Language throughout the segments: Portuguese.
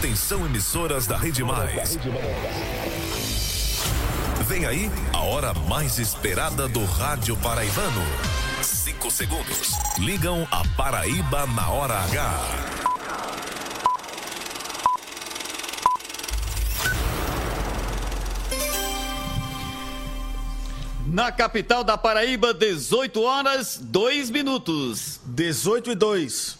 Atenção, emissoras da Rede Mais. Vem aí a hora mais esperada do rádio paraibano. Cinco segundos. Ligam a Paraíba na hora H. Na capital da Paraíba, 18 horas, 2 minutos. 18 e 2.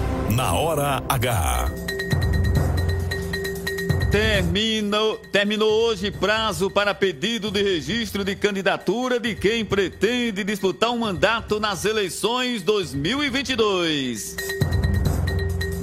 Na Hora H. Terminou, terminou hoje prazo para pedido de registro de candidatura de quem pretende disputar um mandato nas eleições 2022.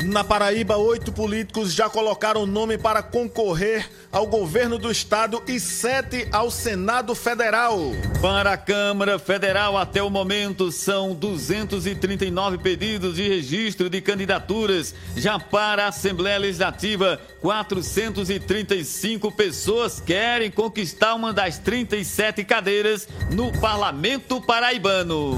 Na Paraíba, oito políticos já colocaram nome para concorrer ao governo do estado e sete ao Senado Federal. Para a Câmara Federal, até o momento, são 239 pedidos de registro de candidaturas. Já para a Assembleia Legislativa, 435 pessoas querem conquistar uma das 37 cadeiras no Parlamento Paraibano.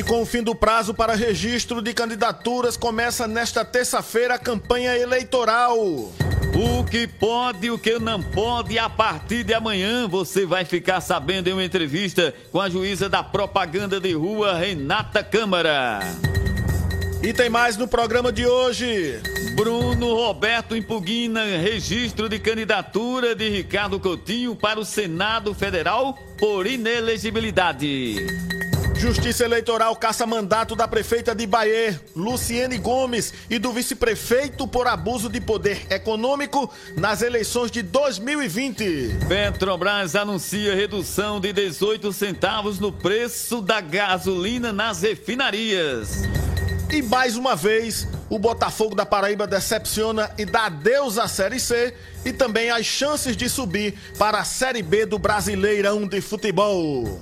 E com o fim do prazo para registro de candidaturas, começa nesta terça-feira a campanha eleitoral. O que pode e o que não pode, a partir de amanhã você vai ficar sabendo em uma entrevista com a juíza da propaganda de rua, Renata Câmara. E tem mais no programa de hoje. Bruno Roberto impugna registro de candidatura de Ricardo Coutinho para o Senado Federal por inelegibilidade. Justiça Eleitoral caça mandato da prefeita de Bahia, Luciene Gomes, e do vice-prefeito por abuso de poder econômico nas eleições de 2020. Petrobras anuncia redução de 18 centavos no preço da gasolina nas refinarias. E mais uma vez, o Botafogo da Paraíba decepciona e dá adeus à Série C e também as chances de subir para a Série B do Brasileirão de Futebol.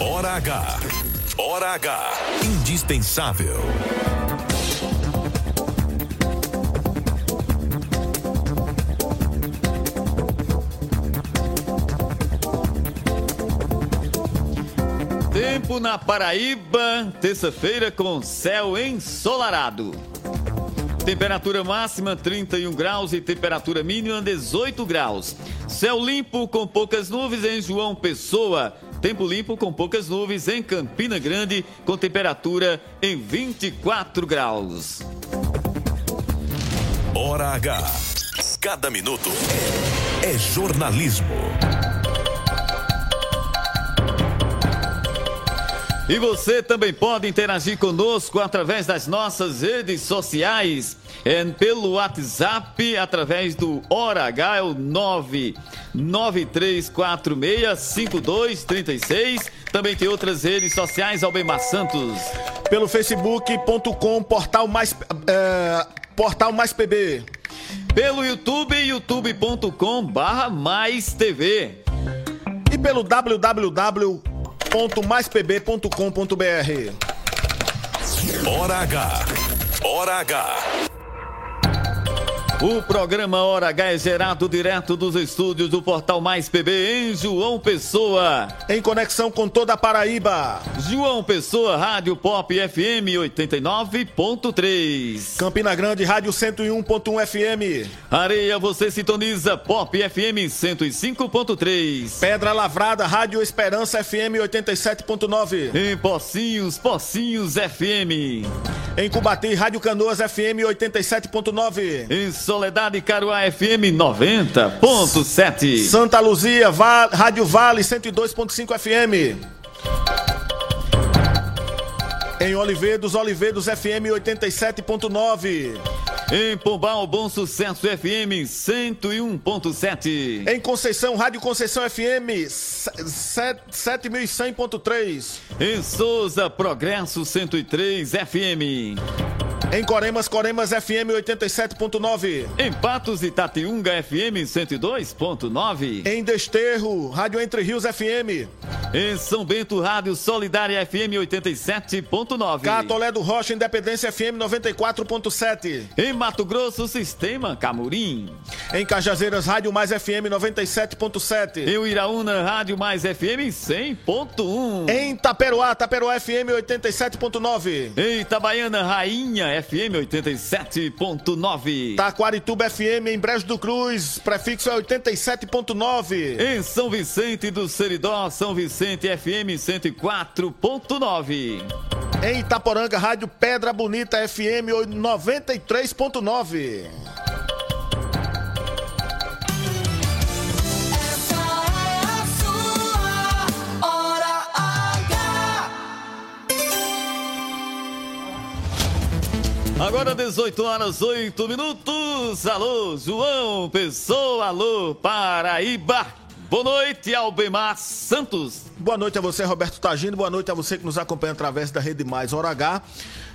Hora H. Hora H. Indispensável. Tempo na Paraíba, terça-feira com céu ensolarado. Temperatura máxima 31 graus e temperatura mínima 18 graus. Céu limpo com poucas nuvens em João Pessoa. Tempo limpo com poucas nuvens em Campina Grande, com temperatura em 24 graus. Hora H. Cada minuto é jornalismo. E você também pode interagir conosco através das nossas redes sociais. É pelo WhatsApp, através do Hora H, é o 993465236. Também tem outras redes sociais, Albemar Santos. Pelo facebook.com, portal mais. é, Portal Mais PB. Pelo YouTube, youtube.com barra mais TV. E pelo www.maispb.com.br. Hora H. Hora H. O programa Hora H é gerado direto dos estúdios do Portal Mais PB em João Pessoa. Em conexão com toda a Paraíba. João Pessoa, Rádio Pop FM 89.3. Campina Grande, Rádio 101.1 FM. Areia, você sintoniza Pop FM 105.3. Pedra Lavrada, Rádio Esperança FM 87.9. Em Pocinhos, Pocinhos FM. Em Cubati, Rádio Canoas FM 87.9. Em Soledade Caruá FM 90.7. Santa Luzia, Va Rádio Vale 102.5 FM. Em Olivedos, Olivedos FM 87.9. Em Pombal, Bom Sucesso FM 101.7. Em Conceição, Rádio Conceição FM 7100.3. Em Souza, Progresso 103 FM. Em Coremas, Coremas FM 87.9. Em Patos, Itatiunga FM 102.9. Em Desterro, Rádio Entre Rios FM. Em São Bento, Rádio Solidária FM 87.9. Catolé do Rocha, Independência FM 94.7. Em Mato Grosso, Sistema Camurim. Em Cajazeiras, Rádio Mais FM 97.7. Em Iraúna, Rádio Mais FM 100.1. Em Taperoá, Taperoá FM 87.9. Em Itabaiana, Rainha FM 87.9. Taquarituba FM em Brejo do Cruz, prefixo é 87.9. Em São Vicente do Seridó, São Vicente FM 104.9. Em Itaporanga, Rádio Pedra Bonita FM 93.9. Agora 18 horas 8 minutos. Alô, João Pessoa, alô, Paraíba. Boa noite, Albemar Santos. Boa noite a você, Roberto Tagino. Boa noite a você que nos acompanha através da Rede Mais Hora H.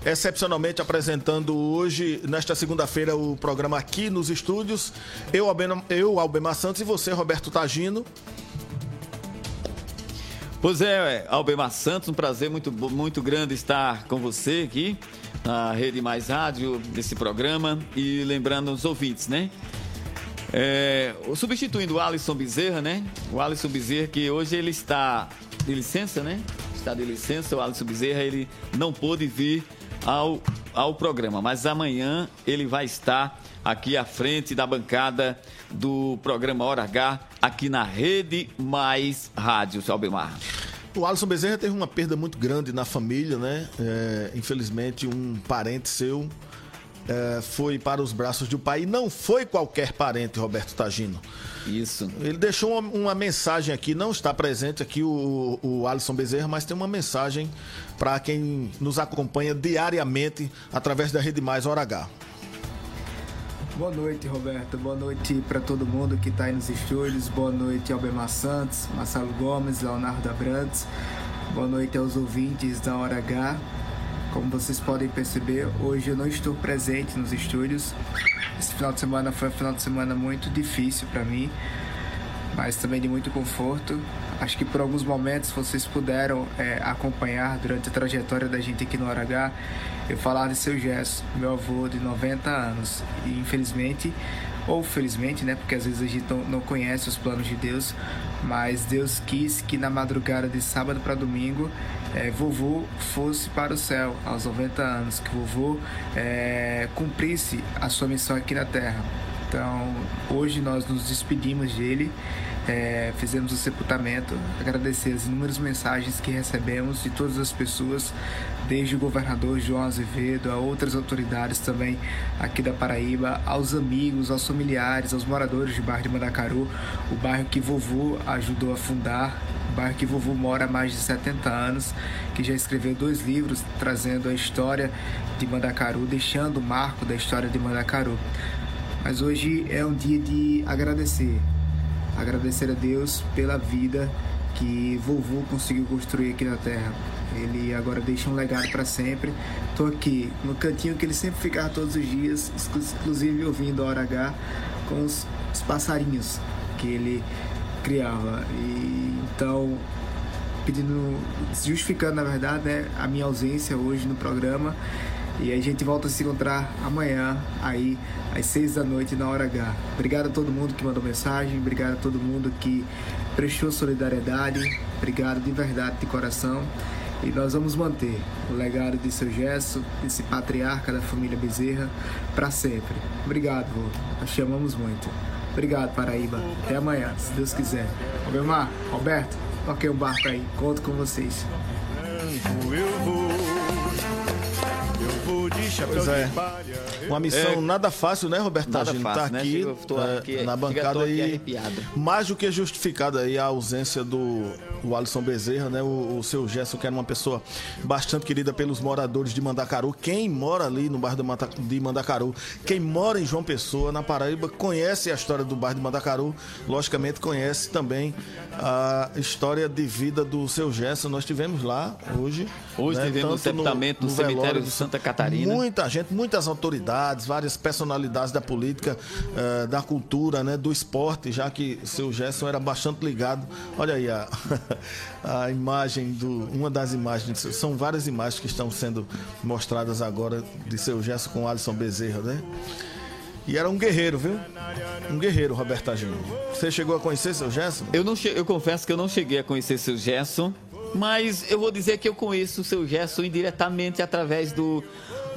Excepcionalmente apresentando hoje, nesta segunda-feira, o programa aqui nos estúdios. Eu, Albema- eu, Albemar Santos, e você, Roberto Tagino. Pois é, Albemar Santos, um prazer muito, muito grande estar com você aqui na Rede Mais Rádio, nesse programa. E lembrando os ouvintes, né? É, substituindo o Alisson Bezerra, né? O Alisson Bezerra, que hoje ele está de licença, né? Está de licença, o Alisson Bezerra, ele não pôde vir ao, ao programa, mas amanhã ele vai estar aqui à frente da bancada do programa Hora H, aqui na Rede Mais Rádio, Albemar. O Alisson Bezerra teve uma perda muito grande na família, né? É, infelizmente, um parente seu é, foi para os braços do pai. E não foi qualquer parente, Roberto Tagino. Isso. Ele deixou uma, uma mensagem aqui, não está presente aqui o, o Alisson Bezerra, mas tem uma mensagem para quem nos acompanha diariamente através da Rede Mais Hora H. Boa noite, Roberto. Boa noite para todo mundo que está aí nos estúdios. Boa noite, Albemar Santos, Marcelo Gomes, Leonardo Abrantes. Boa noite aos ouvintes da Hora H. Como vocês podem perceber, hoje eu não estou presente nos estúdios. Esse final de semana foi um final de semana muito difícil para mim, mas também de muito conforto. Acho que por alguns momentos vocês puderam é, acompanhar durante a trajetória da gente aqui no Hora H eu falar de seu Gesso, meu avô de 90 anos. E infelizmente, ou felizmente, né? Porque às vezes a gente não, não conhece os planos de Deus, mas Deus quis que na madrugada de sábado para domingo, é, vovô fosse para o céu aos 90 anos, que vovô é, cumprisse a sua missão aqui na terra. Então, hoje nós nos despedimos dele, é, fizemos o sepultamento, agradecer as inúmeras mensagens que recebemos de todas as pessoas, desde o governador João Azevedo, a outras autoridades também aqui da Paraíba, aos amigos, aos familiares, aos moradores do bairro de Mandacaru, o bairro que vovô ajudou a fundar, bairro que vovô mora há mais de 70 anos, que já escreveu dois livros trazendo a história de Mandacaru, deixando o marco da história de Mandacaru. Mas hoje é um dia de agradecer. Agradecer a Deus pela vida que vovô conseguiu construir aqui na Terra. Ele agora deixa um legado para sempre. Tô aqui no cantinho que ele sempre ficava todos os dias, inclusive ouvindo a hora H com os, os passarinhos que ele criava. E então pedindo, justificando na verdade, né, a minha ausência hoje no programa. E a gente volta a se encontrar amanhã, aí, às seis da noite, na hora H. Obrigado a todo mundo que mandou mensagem, obrigado a todo mundo que prestou solidariedade, obrigado de verdade, de coração. E nós vamos manter o legado de seu Gesso, desse patriarca da família Bezerra, para sempre. Obrigado, vô. Te amamos muito. Obrigado, Paraíba. Até amanhã, se Deus quiser. Albemar, Roberto, toquei o barco aí. Conto com vocês. Eu vou, pois é. de palha. Uma missão é, nada fácil, né, Roberto nada Tagino? Fácil, tá né? aqui, né? aqui, na bancada aí. Mais do que justificada aí a ausência do, do Alisson Bezerra, né? O, o seu Gerson, que era uma pessoa bastante querida pelos moradores de Mandacaru. Quem mora ali no bairro de Mandacaru, quem mora em João Pessoa, na Paraíba, conhece a história do bairro de Mandacaru, logicamente conhece também a história de vida do seu Gerson. Nós tivemos lá hoje. Hoje né? tivemos o sepultamento no, no, no cemitério de Santa Catarina. Muita gente, muitas autoridades várias personalidades da política, uh, da cultura, né, do esporte, já que seu Gerson era bastante ligado. Olha aí a, a imagem do. Uma das imagens, são várias imagens que estão sendo mostradas agora de seu Gerson com Alisson Bezerra, né? E era um guerreiro, viu? Um guerreiro, Roberto Agino. Você chegou a conhecer seu Gerson? Eu, não eu confesso que eu não cheguei a conhecer seu Gerson, mas eu vou dizer que eu conheço o seu Gerson indiretamente através do,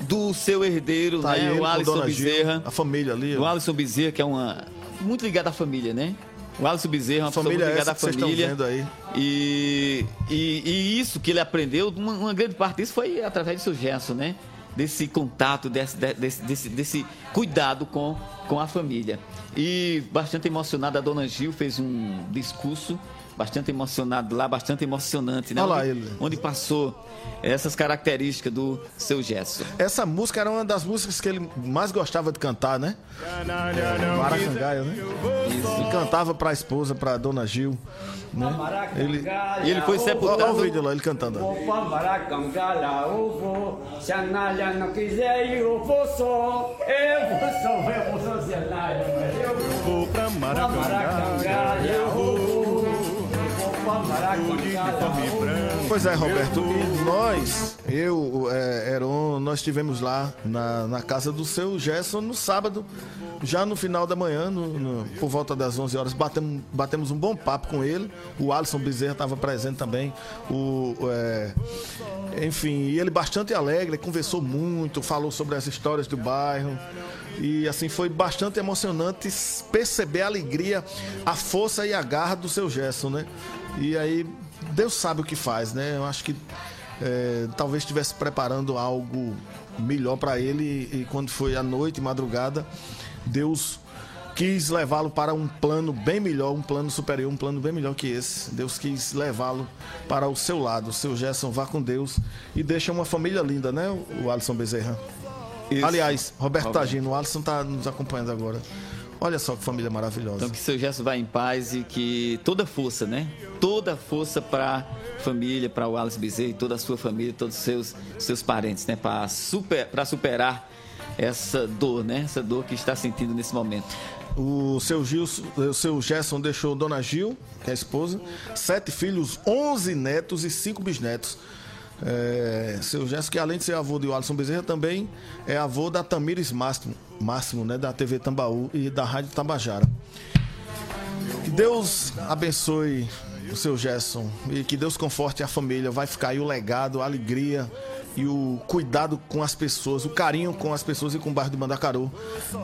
do seu herdeiro, tá né? o Alisson Bezerra. Gil, a família ali. O Alisson Bezerra, que é uma. Muito ligado à família, né? O Alisson Bezerra é uma família pessoa muito ligada à família. Vendo aí. E, e, e, isso que ele aprendeu, uma, uma, grande parte disso foi através do seu Gerson, né? Desse contato, desse, desse, desse, desse cuidado com, com a família. E bastante emocionada, a dona Gil fez um discurso bastante emocionado lá, bastante emocionante, né? Olha lá ele. onde passou essas características do seu Gesso. Essa música era uma das músicas que ele mais gostava de cantar, né? Maracangaia, né? Isso. E cantava para a esposa, para dona Gil. Né? Ele, e ele foi sepultado. Olha o vídeo lá, ele cantando. Se a Nália não quiser, eu vou só. Eu vou só, eu vou só, se a Nália Eu vou pra Maracangaia, eu vou. Caraca, de família. Pois é, Roberto. E nós, eu, é, Heron, nós estivemos lá na, na casa do seu Gerson no sábado, já no final da manhã, no, no, por volta das 11 horas, batemos, batemos um bom papo com ele. O Alisson Bezerra estava presente também. O, é, enfim, e ele bastante alegre, conversou muito, falou sobre as histórias do bairro. E assim foi bastante emocionante perceber a alegria, a força e a garra do seu Gerson, né? E aí, Deus sabe o que faz, né? Eu acho que é, talvez estivesse preparando algo melhor para ele e, quando foi à noite, madrugada, Deus quis levá-lo para um plano bem melhor, um plano superior, um plano bem melhor que esse. Deus quis levá-lo para o seu lado. O seu Gerson vá com Deus e deixa uma família linda, né? O Alisson Bezerra. Isso. Aliás, Roberto Tagino, o Alisson está nos acompanhando agora. Olha só que família maravilhosa. Então que seu gesto vá em paz e que toda força, né? Toda força para a família, para o Alice Bezerra e toda a sua família, todos os seus, seus parentes, né? Para super, superar essa dor, né? Essa dor que está sentindo nesse momento. O seu, Gil, o seu Gerson deixou Dona Gil, que é a esposa, sete filhos, onze netos e cinco bisnetos. É, seu Gerson, que além de ser avô de Alisson Bezerra, também é avô da Tamires Máximo, Máximo né, da TV Tambaú e da Rádio Tabajara. Que Deus abençoe o seu Gerson e que Deus conforte a família. Vai ficar aí o legado, a alegria e o cuidado com as pessoas, o carinho com as pessoas e com o bairro de Mandacaru,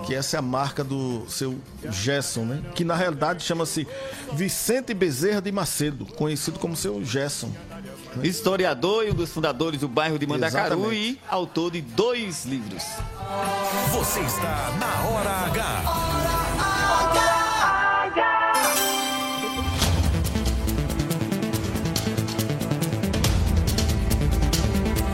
que essa é a marca do seu Gerson, né? Que na realidade chama-se Vicente Bezerra de Macedo, conhecido como seu Gerson. Historiador e um dos fundadores do bairro de Mandacaru Exatamente. e autor de dois livros. Você está na Hora H.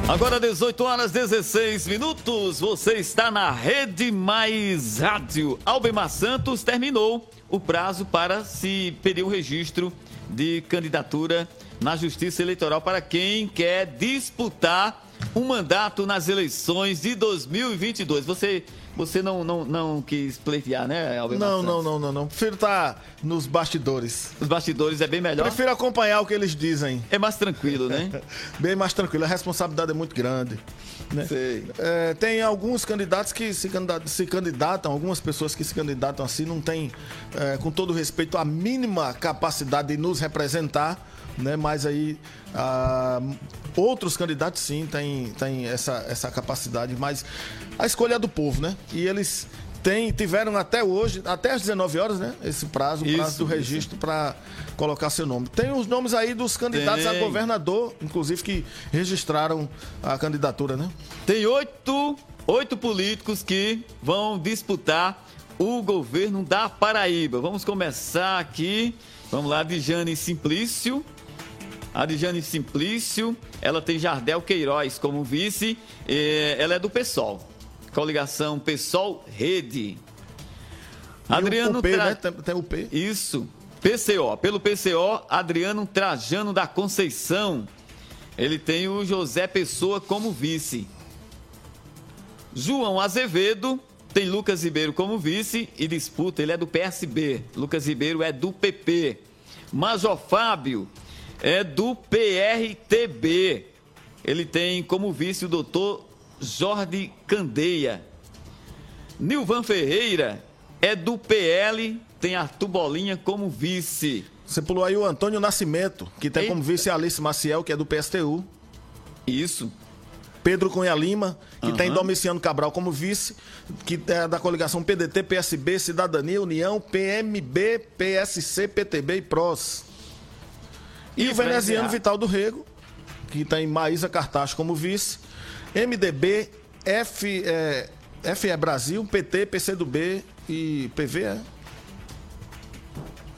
Agora 18 horas 16 minutos, você está na Rede Mais Rádio. Albemar Santos terminou o prazo para se pedir o registro de candidatura na Justiça Eleitoral para quem quer disputar um mandato nas eleições de 2022. Você você não, não, não quis pleitear, né, Albemar Não, não, não, não, não. Prefiro estar nos bastidores. Os bastidores é bem melhor. Prefiro acompanhar o que eles dizem. É mais tranquilo, né? Bem mais tranquilo. A responsabilidade é muito grande. Né? Sei. É, tem alguns candidatos que se candidatam, se candidatam, algumas pessoas que se candidatam assim, não têm, é, com todo respeito, a mínima capacidade de nos representar, né? Mas aí ah, outros candidatos sim têm, têm essa, essa capacidade, mas a escolha é do povo, né? E eles têm, tiveram até hoje, até às 19 horas, né? Esse prazo, o Isso, prazo do registro para colocar seu nome. Tem os nomes aí dos candidatos a Tem. governador, inclusive, que registraram a candidatura, né? Tem oito, oito políticos que vão disputar o governo da Paraíba. Vamos começar aqui. Vamos lá, Dijane Simplício. A Dijane Simplício, ela tem Jardel Queiroz como vice. Ela é do PSOL. Coligação PSOL Rede. Adriano o P, Tra- né? Tem, tem o P. isso. PCO. Pelo PCO, Adriano Trajano da Conceição. Ele tem o José Pessoa como vice. João Azevedo tem Lucas Ribeiro como vice e disputa. Ele é do PSB. Lucas Ribeiro é do PP. Major Fábio é do PRTB. Ele tem como vice o doutor Jorge Candeia. Nilvan Ferreira é do PL, tem Arthur Bolinha como vice. Você pulou aí o Antônio Nascimento, que tem Eita. como vice a Alice Maciel, que é do PSTU. Isso. Pedro Cunha Lima, que Aham. tem Domiciano Cabral como vice, que é da coligação PDT, PSB, Cidadania, União, PMB, PSC, PTB e PROS. E, E o veneziano? Vital do Rego, que tem Maísa Cartacho como vice, MDB, F, é, FE Brasil, PT, PCdoB e PV, é?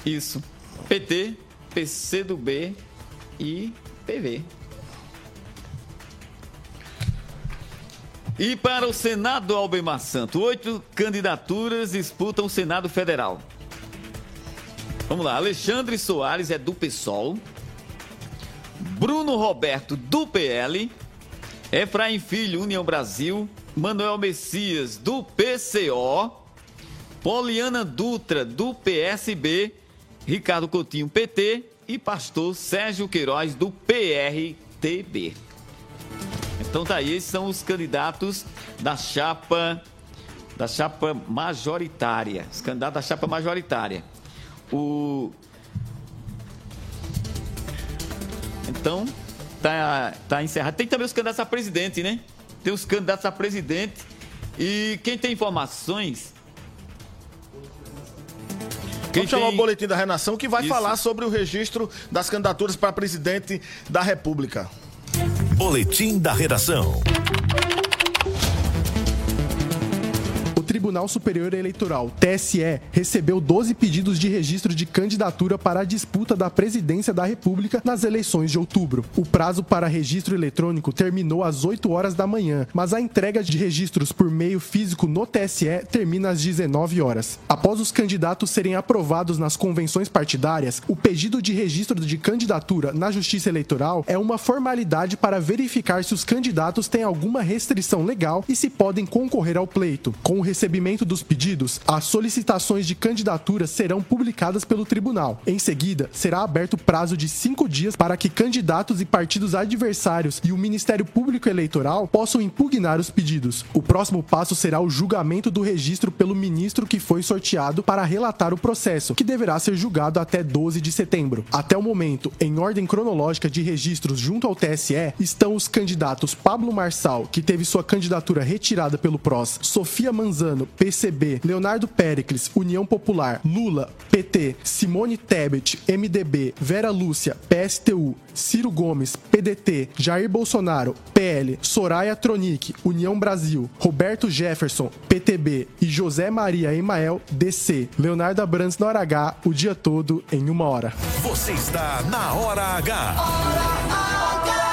Isso. PT, PCdoB e PV. E para o Senado Albemar Santo, oito candidaturas disputam o Senado Federal. Vamos lá, Alexandre Soares é do PSOL, Bruno Roberto do PL, Efraim Filho, União Brasil, Manuel Messias do PCO, Poliana Dutra, do PSB, Ricardo Coutinho, PT e pastor Sérgio Queiroz, do PRTB. Então tá aí, esses são os candidatos da chapa da chapa majoritária, os candidatos da chapa majoritária. O Então, tá, tá encerrado. Tem também os candidatos a presidente, né? Tem os candidatos a presidente. E quem tem informações. Quem Vamos chamar tem- o boletim da Renação, que vai Isso. falar sobre o registro das candidaturas para presidente da República. Boletim da redação. Tribunal Superior Eleitoral, TSE, recebeu 12 pedidos de registro de candidatura para a disputa da presidência da República nas eleições de outubro. O prazo para registro eletrônico terminou às 8 horas da manhã, mas a entrega de registros por meio físico no TSE termina às 19 horas. Após os candidatos serem aprovados nas convenções partidárias, o pedido de registro de candidatura na Justiça Eleitoral é uma formalidade para verificar se os candidatos têm alguma restrição legal e se podem concorrer ao pleito. Com o recebimento dos pedidos, as solicitações de candidatura serão publicadas pelo tribunal. Em seguida, será aberto prazo de cinco dias para que candidatos e partidos adversários e o Ministério Público Eleitoral possam impugnar os pedidos. O próximo passo será o julgamento do registro pelo ministro que foi sorteado para relatar o processo, que deverá ser julgado até 12 de setembro. Até o momento, em ordem cronológica de registros junto ao TSE, estão os candidatos Pablo Marçal, que teve sua candidatura retirada pelo PROS, Sofia Manzano, PCB, Leonardo Pericles, União Popular, Lula, PT, Simone Tebet, MDB, Vera Lúcia, PSTU, Ciro Gomes, PDT, Jair Bolsonaro, PL, Soraya Tronic, União Brasil, Roberto Jefferson, PTB e José Maria Emael, DC. Leonardo Abrantes na hora H, o dia todo em uma hora. Você está na Hora H.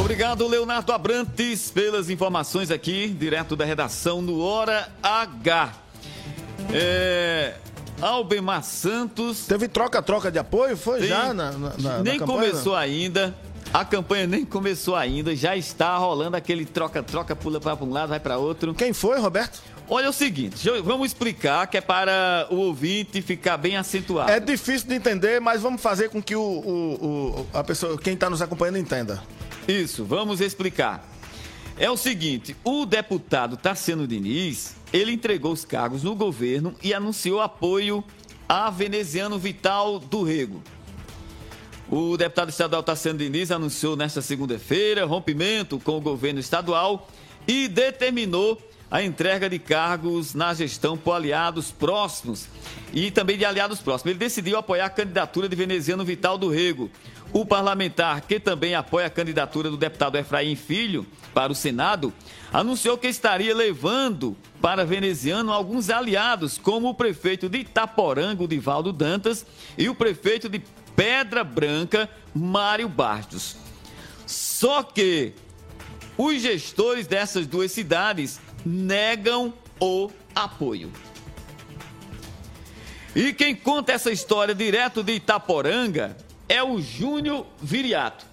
Obrigado, Leonardo Abrantes, pelas informações aqui, direto da redação no Hora H. É, Albemar Santos. Teve troca-troca de apoio? Foi Tem- já na, na, na nem na começou ainda. A campanha nem começou ainda, já está rolando aquele troca-troca, pula para um lado, vai para outro. Quem foi, Roberto? Olha o seguinte, eu- vamos explicar que é para o ouvinte ficar bem acentuado. É difícil de entender, mas vamos fazer com que o, o- o- a pessoa, quem está nos acompanhando entenda. Isso, vamos explicar. É o seguinte, o deputado Tassiano Diniz, ele entregou os cargos no governo e anunciou apoio a veneziano Vital do Rego. O deputado estadual Tassiano Diniz anunciou nesta segunda-feira rompimento com o governo estadual e determinou a entrega de cargos na gestão por aliados próximos e também de aliados próximos. Ele decidiu apoiar a candidatura de veneziano Vital do Rego. O parlamentar, que também apoia a candidatura do deputado Efraim Filho para o Senado, anunciou que estaria levando para veneziano alguns aliados, como o prefeito de Itaporanga, Divaldo Dantas, e o prefeito de Pedra Branca, Mário Bastos. Só que os gestores dessas duas cidades negam o apoio. E quem conta essa história direto de Itaporanga é o Júnior Viriato.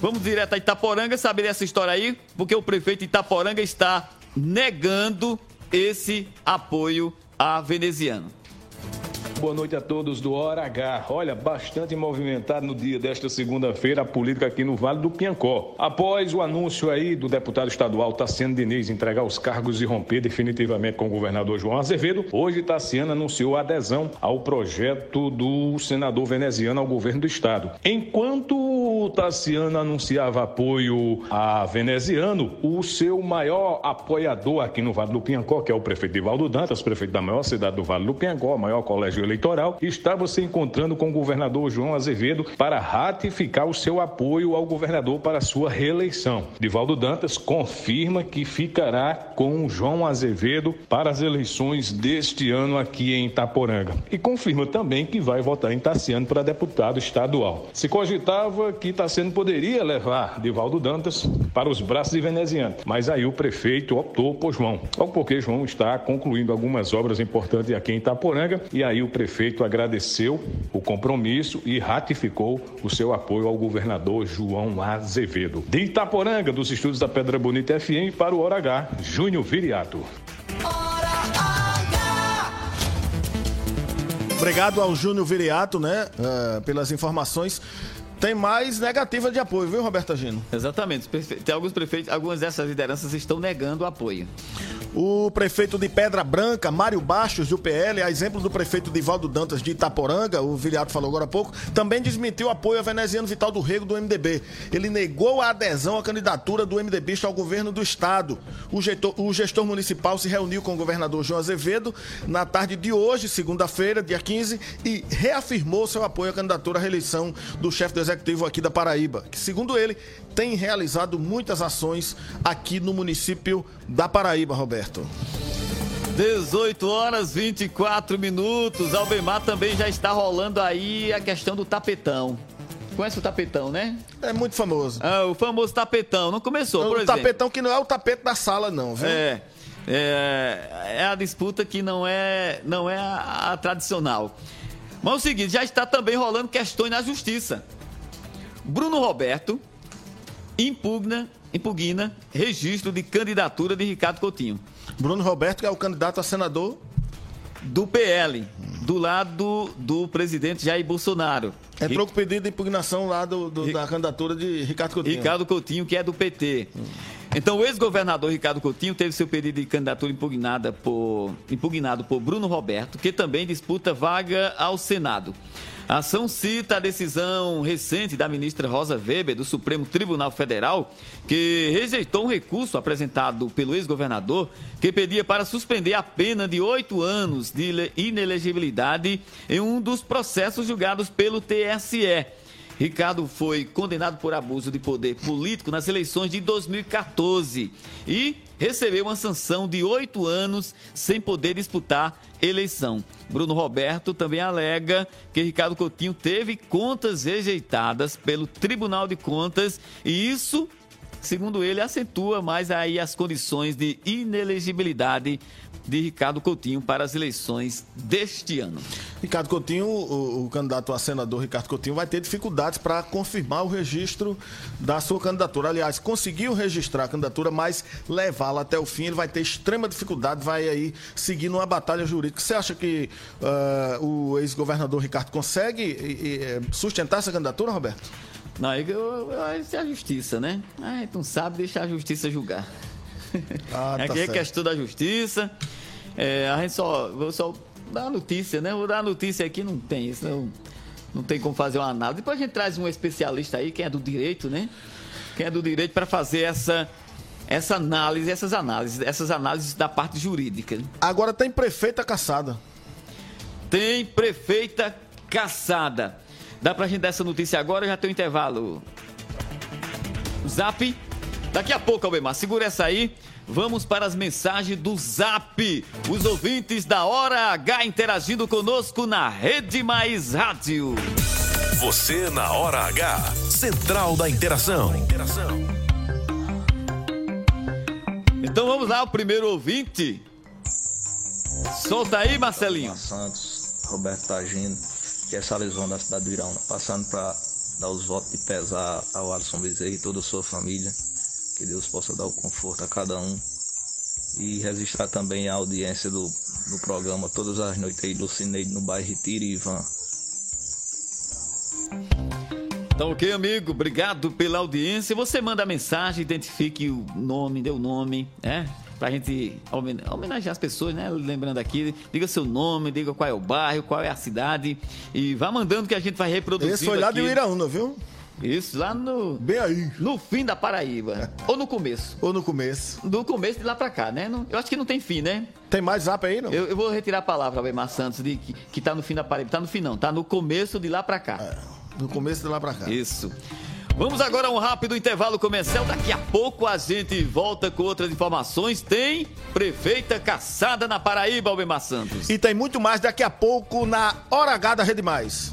Vamos direto a Itaporanga saber essa história aí, porque o prefeito de Itaporanga está negando esse apoio a veneziano. Boa noite a todos do Hora H. Olha, bastante movimentado no dia desta segunda-feira a política aqui no Vale do Piancó. Após o anúncio aí do deputado estadual Tassiano Diniz entregar os cargos e romper definitivamente com o governador João Azevedo, hoje Tassiano anunciou a adesão ao projeto do senador veneziano ao governo do estado. Enquanto Tassiano anunciava apoio a veneziano, o seu maior apoiador aqui no Vale do Piancó, que é o prefeito Divaldo Dantas, prefeito da maior cidade do Vale do Piancó, maior colégio eleitoral, estava se encontrando com o governador João Azevedo para ratificar o seu apoio ao governador para sua reeleição. Divaldo Dantas confirma que ficará com João Azevedo para as eleições deste ano aqui em Itaporanga. E confirma também que vai votar em Tassiano para deputado estadual. Se cogitava que Tassiano poderia levar Divaldo Dantas para os braços de veneziano, mas aí o prefeito optou por João. Logo porque João está concluindo algumas obras importantes aqui em Itaporanga e aí o prefeito agradeceu o compromisso e ratificou o seu apoio ao governador João Azevedo. De Itaporanga, dos estúdios da Pedra Bonita FM para o Hora H, Júnior Viriato. Obrigado ao Júnior Viriato, né, eh, pelas informações. Tem mais negativa de apoio, viu, Roberto Gino? Exatamente. Tem alguns prefeitos, algumas dessas lideranças estão negando o apoio. O prefeito de Pedra Branca, Mário Bastos, do PL, a exemplo do prefeito Divaldo Dantas de Itaporanga, o Viriato falou agora há pouco, também desmentiu o apoio a veneziano Vital do Rego do MDB. Ele negou a adesão à candidatura do MDBista ao governo do estado. O gestor, o gestor municipal se reuniu com o governador João Azevedo na tarde de hoje, segunda-feira, dia 15, e reafirmou seu apoio à candidatura à reeleição do chefe do executivo aqui da Paraíba, que, segundo ele, tem realizado muitas ações aqui no município da Paraíba, Roberto. 18 horas 24 minutos. Albemar também já está rolando aí a questão do tapetão. Conhece o tapetão, né? É muito famoso. Ah, o famoso tapetão. Não começou, por o exemplo. tapetão que não é o tapete da sala, não, viu? É, é, é a disputa que não é, não é a, a tradicional. Mas é o seguinte, já está também rolando questões na justiça. Bruno Roberto impugna, impugna registro de candidatura de Ricardo Coutinho. Bruno Roberto, que é o candidato a senador. Do PL, do lado do presidente Jair Bolsonaro. Entrou com pedido de impugnação lá do, do- da candidatura de Ricardo Coutinho. Ricardo Coutinho, que é do PT. Então, o ex-governador Ricardo Coutinho teve seu pedido de candidatura impugnada por, impugnado por Bruno Roberto, que também disputa vaga ao Senado. A ação cita a decisão recente da ministra Rosa Weber, do Supremo Tribunal Federal, que rejeitou um recurso apresentado pelo ex-governador que pedia para suspender a pena de oito anos de inelegibilidade em um dos processos julgados pelo TSE. Ricardo foi condenado por abuso de poder político nas eleições de 2014 e recebeu uma sanção de oito anos sem poder disputar eleição. Bruno Roberto também alega que Ricardo Coutinho teve contas rejeitadas pelo Tribunal de Contas e isso segundo ele, acentua mais aí as condições de inelegibilidade de Ricardo Coutinho para as eleições deste ano. Ricardo Coutinho, o, o, candidato a senador Ricardo Coutinho, vai ter dificuldades para confirmar o registro da sua candidatura. Aliás, conseguiu registrar a candidatura, mas levá-la até o fim, ele vai ter extrema dificuldade, vai aí seguir numa batalha jurídica. Você acha que uh, o ex-governador Ricardo consegue e, e, sustentar essa candidatura, Roberto? Não, eu, eu, eu, é a justiça, né? Ah, então sabe deixar a justiça julgar. Ah, tá Aqui é questão da justiça. É, a gente só, vou só dar notícia, né? Vou dar notícia aqui, não tem isso, não, não tem como fazer uma análise. Depois a gente traz um especialista aí, quem é do direito, né? Quem é do direito para fazer essa essa análise, essas análises, essas análises da parte jurídica. Agora tem prefeita caçada. Tem prefeita caçada. Dá pra gente dar essa notícia agora, já tem um intervalo. Zap Daqui a pouco, Albemar, segura essa aí. Vamos para as mensagens do Zap. Os ouvintes da Hora H interagindo conosco na Rede Mais Rádio. Você na Hora H, Central da Interação. Então vamos lá, o primeiro ouvinte. Solta aí, Marcelinho. Santos, Roberto Tagino, que é Salizão da cidade do Irão, passando para dar os votos de pesar ao Alisson Bezerra e toda a sua família que Deus possa dar o conforto a cada um. E registrar também a audiência do, do programa todas as noites aí do Cineide no bairro Retiro e Ivan. Então, ok, amigo. Obrigado pela audiência. Você manda a mensagem, identifique o nome, dê o nome, né? Pra gente homenagear as pessoas, né? Lembrando aqui, diga seu nome, diga qual é o bairro, qual é a cidade. E vá mandando que a gente vai reproduzir. Esse foi lá aqui. do Iraúna, viu? Isso, lá no. Bem aí. No fim da Paraíba. Ou no começo. Ou no começo. Do começo de lá pra cá, né? eu acho que não tem fim, né? Tem mais zap aí, não? Eu, eu vou retirar a palavra, Weimar Santos, de que, que tá no fim da Paraíba. Tá no fim, não. Tá no começo de lá pra cá. É, no começo de lá pra cá. Isso. Vamos agora a um rápido intervalo comercial. Daqui a pouco a gente volta com outras informações. Tem prefeita caçada na Paraíba, Albemar Santos. E tem muito mais daqui a pouco na Hora H da Rede Mais.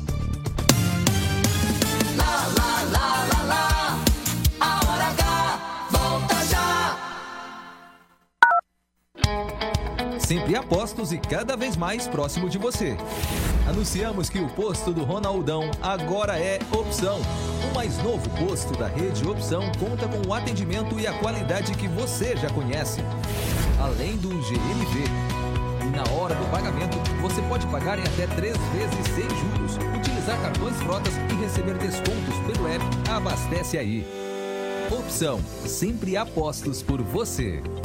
Sempre apostos e cada vez mais próximo de você. Anunciamos que o posto do Ronaldão agora é Opção. O mais novo posto da rede Opção conta com o atendimento e a qualidade que você já conhece. Além do GMV. E na hora do pagamento, você pode pagar em até três vezes sem juros utilizar cartões frotas e receber descontos pelo app Abastece Aí. Opção, sempre apostos por você.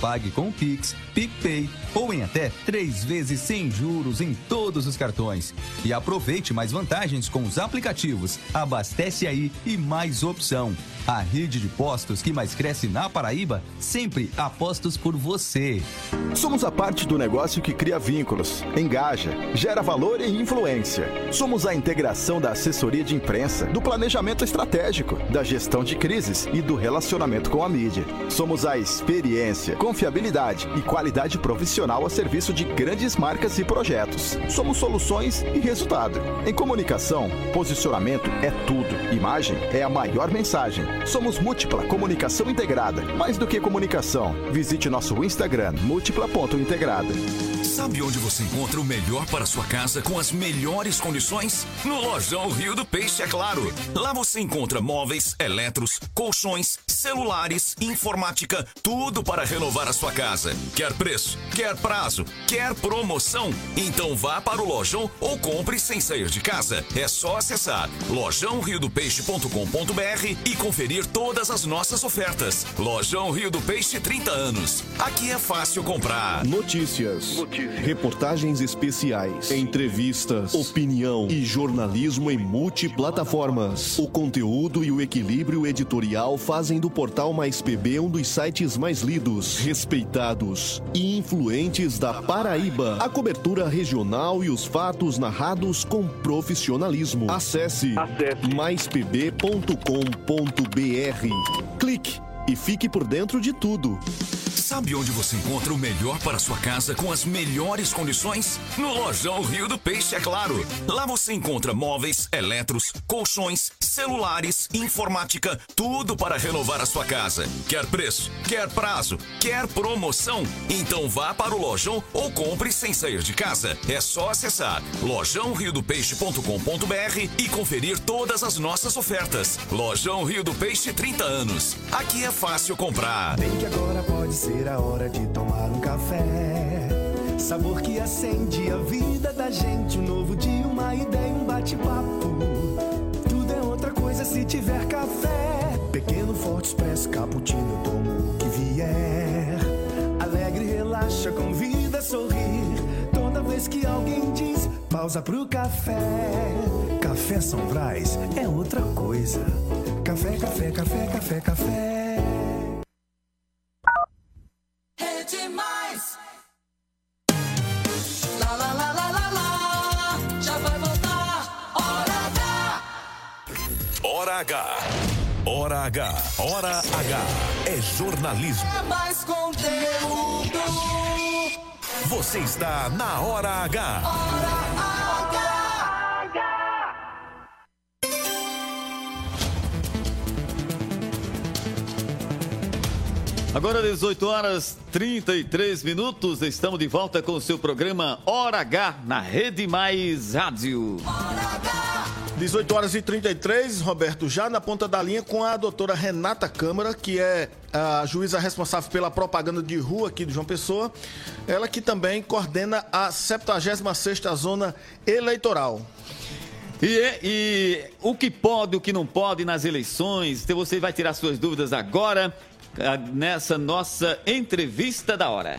Pague com Pix, PicPay ou em até três vezes sem juros em todos os cartões. E aproveite mais vantagens com os aplicativos Abastece Aí e Mais Opção. A rede de postos que mais cresce na Paraíba, sempre apostos por você. Somos a parte do negócio que cria vínculos, engaja, gera valor e influência. Somos a integração da assessoria de imprensa, do planejamento estratégico, da gestão de crises e do relacionamento com a mídia. Somos a experiência, confiabilidade e qualidade profissional a serviço de grandes marcas e projetos. Somos soluções e resultado. Em comunicação, posicionamento é tudo. Imagem é a maior mensagem. Somos Múltipla Comunicação Integrada. Mais do que comunicação, visite nosso Instagram múltipla.integrada. Sabe onde você encontra o melhor para sua casa com as melhores condições? No Lojão Rio do Peixe, é claro. Lá você encontra móveis, eletros, colchões, celulares, informática, tudo para renovar a sua casa. Quer preço? Quer prazo? Quer promoção? Então vá para o Lojão ou compre sem sair de casa. É só acessar lojãoriodopeixe.com.br e conferir todas as nossas ofertas. Lojão Rio do Peixe 30 anos. Aqui é fácil comprar. Notícias, reportagens especiais, entrevistas, opinião e jornalismo em multiplataformas. O conteúdo e o equilíbrio editorial fazem do portal Mais PB um dos sites mais lidos, respeitados e influentes da Paraíba. A cobertura regional e os fatos narrados com profissionalismo. Acesse, maispb.com.br. Clique e fique por dentro de tudo. Sabe onde você encontra o melhor para sua casa com as melhores condições? No Lojão Rio do Peixe, é claro. Lá você encontra móveis, eletros, colchões, celulares, informática, tudo para renovar a sua casa. Quer preço? Quer prazo? Quer promoção? Então vá para o Lojão ou compre sem sair de casa. É só acessar lojãoriodopeixe.com.br e conferir todas as nossas ofertas. Lojão Rio do Peixe 30 anos. Aqui é fácil comprar. Bem que agora pode ser a hora de tomar um café. Sabor que acende a vida da gente. Um novo dia, uma ideia, um bate-papo. Tudo é outra coisa se tiver café. Pequeno, forte, expresso, cappuccino, tomo o que vier. Alegre, relaxa, convida. Toda vez que alguém diz pausa pro café. Café São Brás é outra coisa. Café, café, café, café, café. É demais. Lá, lá, lá, lá, lá, lá. Já vai voltar. Hora H. Hora H. Hora H. Hora H. É jornalismo. É mais conteúdo. Você está na Hora H. Agora 18 horas 33 minutos, estamos de volta com o seu programa Hora H na Rede Mais Rádio. 18 horas e 33, Roberto, já na ponta da linha com a doutora Renata Câmara, que é a juíza responsável pela propaganda de rua aqui do João Pessoa. Ela que também coordena a 76ª Zona Eleitoral. E, e o que pode, o que não pode nas eleições, então você vai tirar suas dúvidas agora ah, nessa nossa entrevista da hora.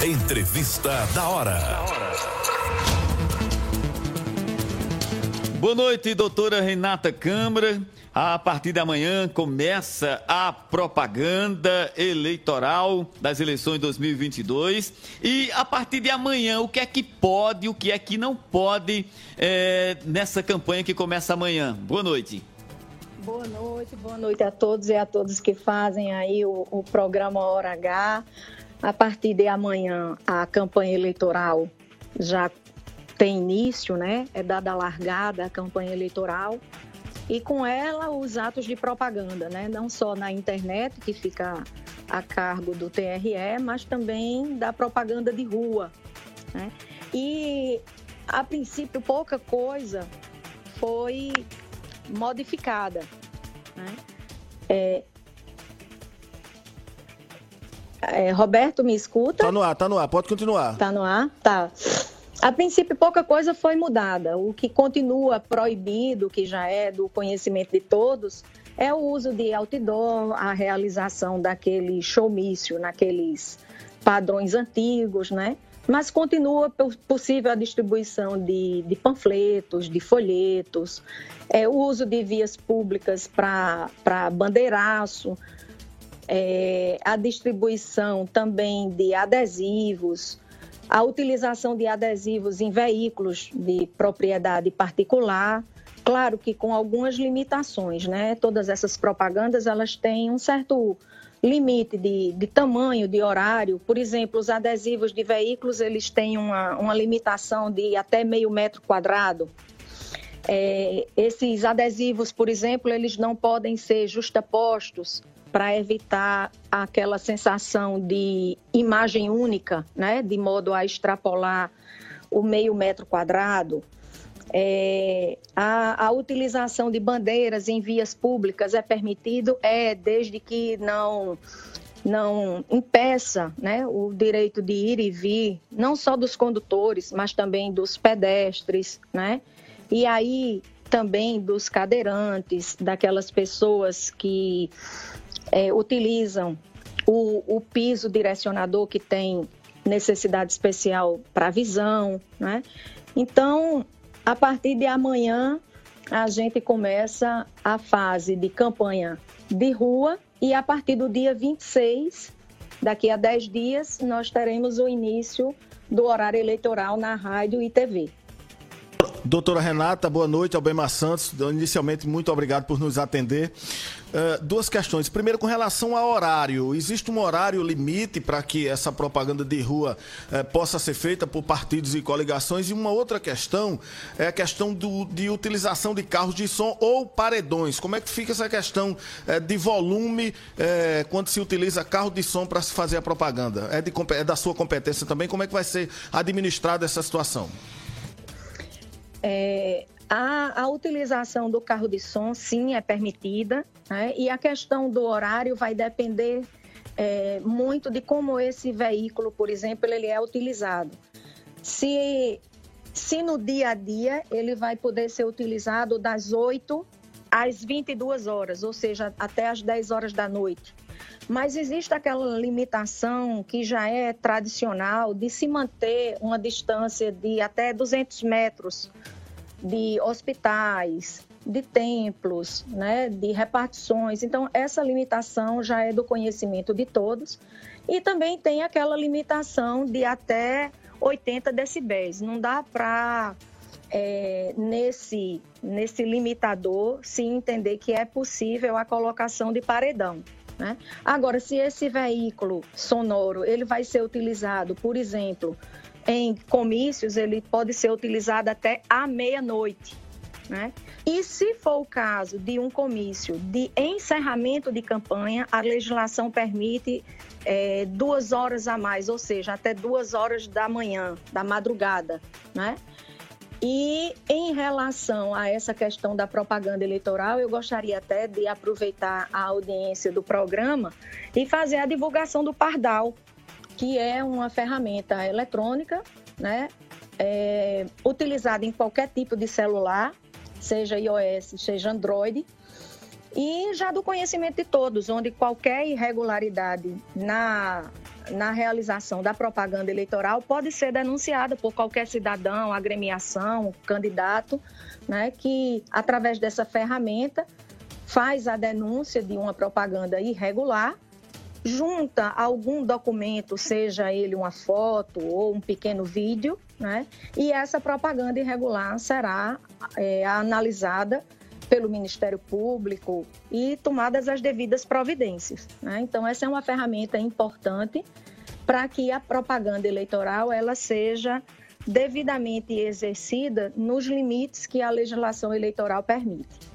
Entrevista da hora. Boa noite, doutora Renata Câmara. A partir de amanhã começa a propaganda eleitoral das eleições 2022. E a partir de amanhã, o que é que pode, o que é que não pode eh, nessa campanha que começa amanhã? Boa noite. Boa noite, boa noite a todos e a todas que fazem aí o, o programa Hora H. A partir de amanhã, a campanha eleitoral já tem início, né? É dada a largada a campanha eleitoral e com ela os atos de propaganda, né? Não só na internet, que fica a cargo do TRE, mas também da propaganda de rua, né? E a princípio pouca coisa foi modificada. Né? É, é, Roberto, me escuta? Tá no ar, tá no ar, pode continuar. Tá no ar? Tá. A princípio, pouca coisa foi mudada. O que continua proibido, que já é do conhecimento de todos, é o uso de outdoor, a realização daquele showmício naqueles padrões antigos, né? Mas continua po- possível a distribuição de, de panfletos, de folhetos, é, o uso de vias públicas para bandeiraço, é, a distribuição também de adesivos, a utilização de adesivos em veículos de propriedade particular, claro que com algumas limitações, né? Todas essas propagandas elas têm um certo limite de, de tamanho, de horário. Por exemplo, os adesivos de veículos eles têm uma, uma limitação de até meio metro quadrado. É, esses adesivos, por exemplo, eles não podem ser justapostos para evitar aquela sensação de imagem única, né, de modo a extrapolar o meio metro quadrado, é, a, a, utilização de bandeiras em vias públicas é permitido, é desde que não não impeça né, o direito de ir e vir, não só dos condutores, mas também dos pedestres, né? E aí também dos cadeirantes, daquelas pessoas que é, utilizam o, o piso direcionador que tem necessidade especial para visão, né? Então, a partir de amanhã, a gente começa a fase de campanha de rua e a partir do dia 26, daqui a 10 dias, nós teremos o início do horário eleitoral na rádio e TV. Doutora Renata, boa noite. Albemar Santos, inicialmente, muito obrigado por nos atender. Uh, duas questões. Primeiro, com relação ao horário. Existe um horário limite para que essa propaganda de rua uh, possa ser feita por partidos e coligações? E uma outra questão é a questão do, de utilização de carros de som ou paredões. Como é que fica essa questão uh, de volume quando se utiliza carro de som para se fazer a propaganda? É, de, é da sua competência também? Como é que vai ser administrada essa situação? É, a, a, utilização do carro de som, sim, é permitida, né? e a questão do horário vai depender é, muito de como esse veículo, por exemplo, ele é utilizado. Se, se no dia a dia ele vai poder ser utilizado das 8 às 22 horas, ou seja, até às 10 horas da noite. Mas existe aquela limitação que já é tradicional de se manter uma distância de até 200 metros de hospitais, de templos, né, de repartições. Então, essa limitação já é do conhecimento de todos. E também tem aquela limitação de até 80 decibéis. Não dá para, é, nesse, nesse limitador, se entender que é possível a colocação de paredão. Né? Agora, se esse veículo sonoro ele vai ser utilizado, por exemplo, em comícios, ele pode ser utilizado até à meia-noite. Né? E se for o caso de um comício de encerramento de campanha, a legislação permite é, duas horas a mais, ou seja, até duas horas da manhã, da madrugada. Né? E em relação a essa questão da propaganda eleitoral, eu gostaria até de aproveitar a audiência do programa e fazer a divulgação do Pardal, que é uma ferramenta eletrônica, né, é, utilizada em qualquer tipo de celular, seja iOS, seja Android, e já do conhecimento de todos, onde qualquer irregularidade na, na realização da propaganda eleitoral pode ser denunciada por qualquer cidadão, agremiação, candidato, né, que através dessa ferramenta faz a denúncia de uma propaganda irregular, junta algum documento, seja ele uma foto ou um pequeno vídeo, né, e essa propaganda irregular será é, analisada pelo Ministério Público e tomadas as devidas providências. Né? Então, essa é uma ferramenta importante para que a propaganda eleitoral ela seja devidamente exercida nos limites que a legislação eleitoral permite.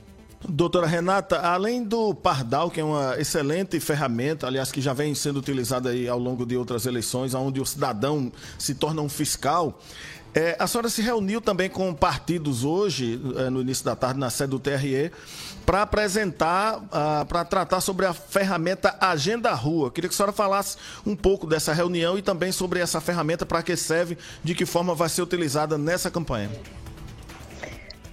Doutora Renata, além do Pardal, que é uma excelente ferramenta, aliás, que já vem sendo utilizada aí ao longo de outras eleições, onde o cidadão se torna um fiscal, é, a senhora se reuniu também com partidos hoje, é, no início da tarde, na sede do TRE, para apresentar, uh, para tratar sobre a ferramenta Agenda Rua. Queria que a senhora falasse um pouco dessa reunião e também sobre essa ferramenta, para que serve, de que forma vai ser utilizada nessa campanha.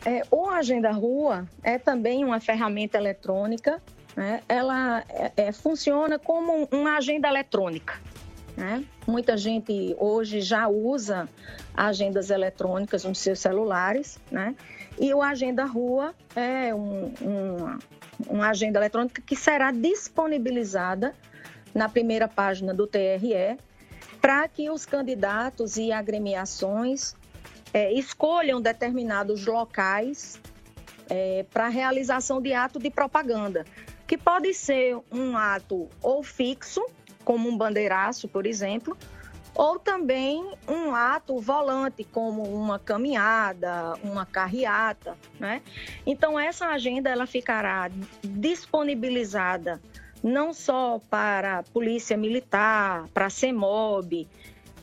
É, o Agenda Rua é também uma ferramenta eletrônica. Né? Ela é, é, funciona como uma agenda eletrônica. Né? Muita gente hoje já usa agendas eletrônicas nos seus celulares, né? E o Agenda Rua é um, um, uma agenda eletrônica que será disponibilizada na primeira página do TRE para que os candidatos e agremiações é, escolham determinados locais é, para realização de ato de propaganda, que pode ser um ato ou fixo, como um bandeiraço, por exemplo, ou também um ato volante, como uma caminhada, uma carreata, né? Então essa agenda ela ficará disponibilizada não só para a Polícia Militar, para a CEMOB,